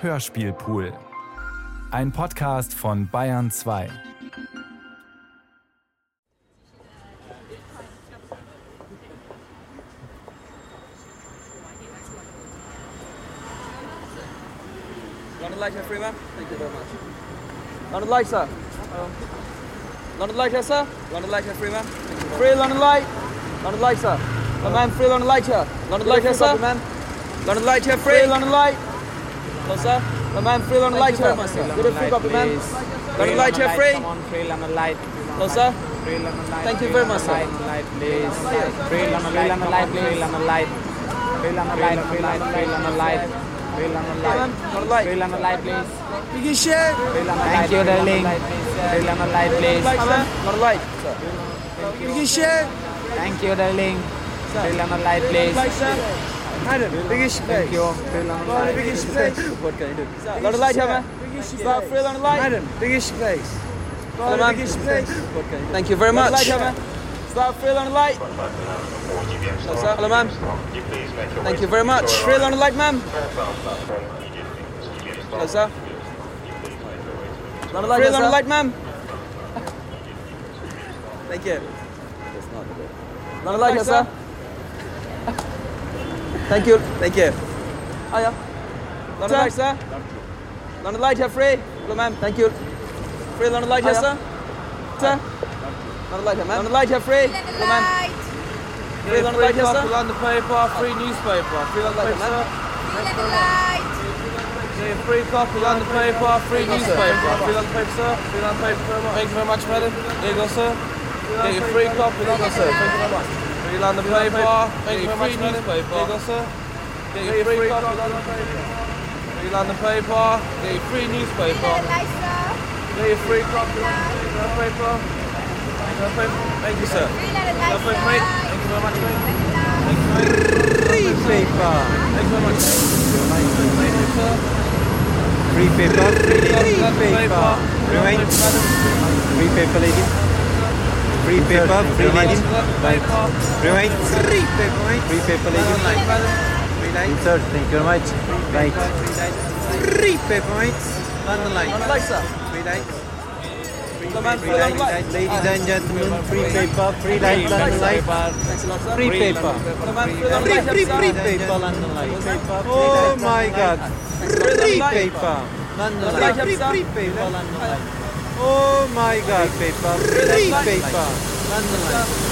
Hörspielpool. Ein Podcast von Bayern 2. London Light, free man. Thank you very much. London Light, sir. London Light, here, sir. London Light, here, free man. Free London Light. London Light, sir. My man, free London Light here. London Light here, sir. London Light here, free. London Light. Hello, sir. My man, free London Lite here. Good a free copy, man. London Lite here, free. Come on, free London Lite. Hello, sir. Free London Lite. Thank you very much, sir. London Lite, please. Free London Lite. London Lite, please. Free London Lite. Free London Lite. Free light. Free London Lite. Free London Lite. Light. Free London Lite, please. Biggie shit. Free London Lite. Thank you, darling. Free London Lite, please. London Lite. Biggie shit. Thank you, darling. Free London Lite, please. Madam, Biggie shit. Thank you. Free London Lite. Biggie space. What can I do? London Lite here, man. Start free London Lite. Madam, Biggie space. Hello, man. Biggie space. What can I do? Thank you very much. Light here, man. Start free London Lite. Hello, sir. Hello, ma'am. Thank you very much. Free London Lite, ma'am. Hello, sir. London Lite, free London Lite, ma'am. Thank you. London Lite here, sir. Thank you. Thank you. Oh, yeah. London Lite, sir. London Lite here, free. Hello, ma'am. Thank you. Free London Lite here, sir. Sir. London Lite here, ma'am. London Lite here, free. Hello, ma'am. Free London Lite here, sir. London paper, free newspaper, free London Lite here, paper, ma'am. yeah, free copy, London paper, free newspaper, free London paper, sir, free London paper, very much. Thank you very much, madam. There you go, sir. Get your free copy, there you go, sir. Thank you very much. Free London paper, thank you very much, madam. There you go, sir. Get your free copy, London paper. Free London paper, get your free newspaper, get your free copy, London paper. London paper. Thank you, sir. London paper, mate. Thank you very much, mate. Thank you, mate. Free paper. Thank you very much. Thank you, sir. Free paper. Free lady. London paper. Rewind. Free paper lady. Free paper. Free lady. Paper. Rewind. Free paper mate. Free paper lady. Free light. Insert. Thank you very much. Right. Free paper mate. London Lite. London Lite, sir. Free light. Hello, ma'am. Free Free London Lite. Light. Ladies and gentlemen, free paper. Free light. London Lite. Thanks a lot, sir. Free paper. Hello, ma'am. Free London Free, Light, free, sir. free paper, London Lite. Oh my God. Free paper, London Lite. Free, free paper, London Lite. Oh my God, paper. Free paper, London Lite.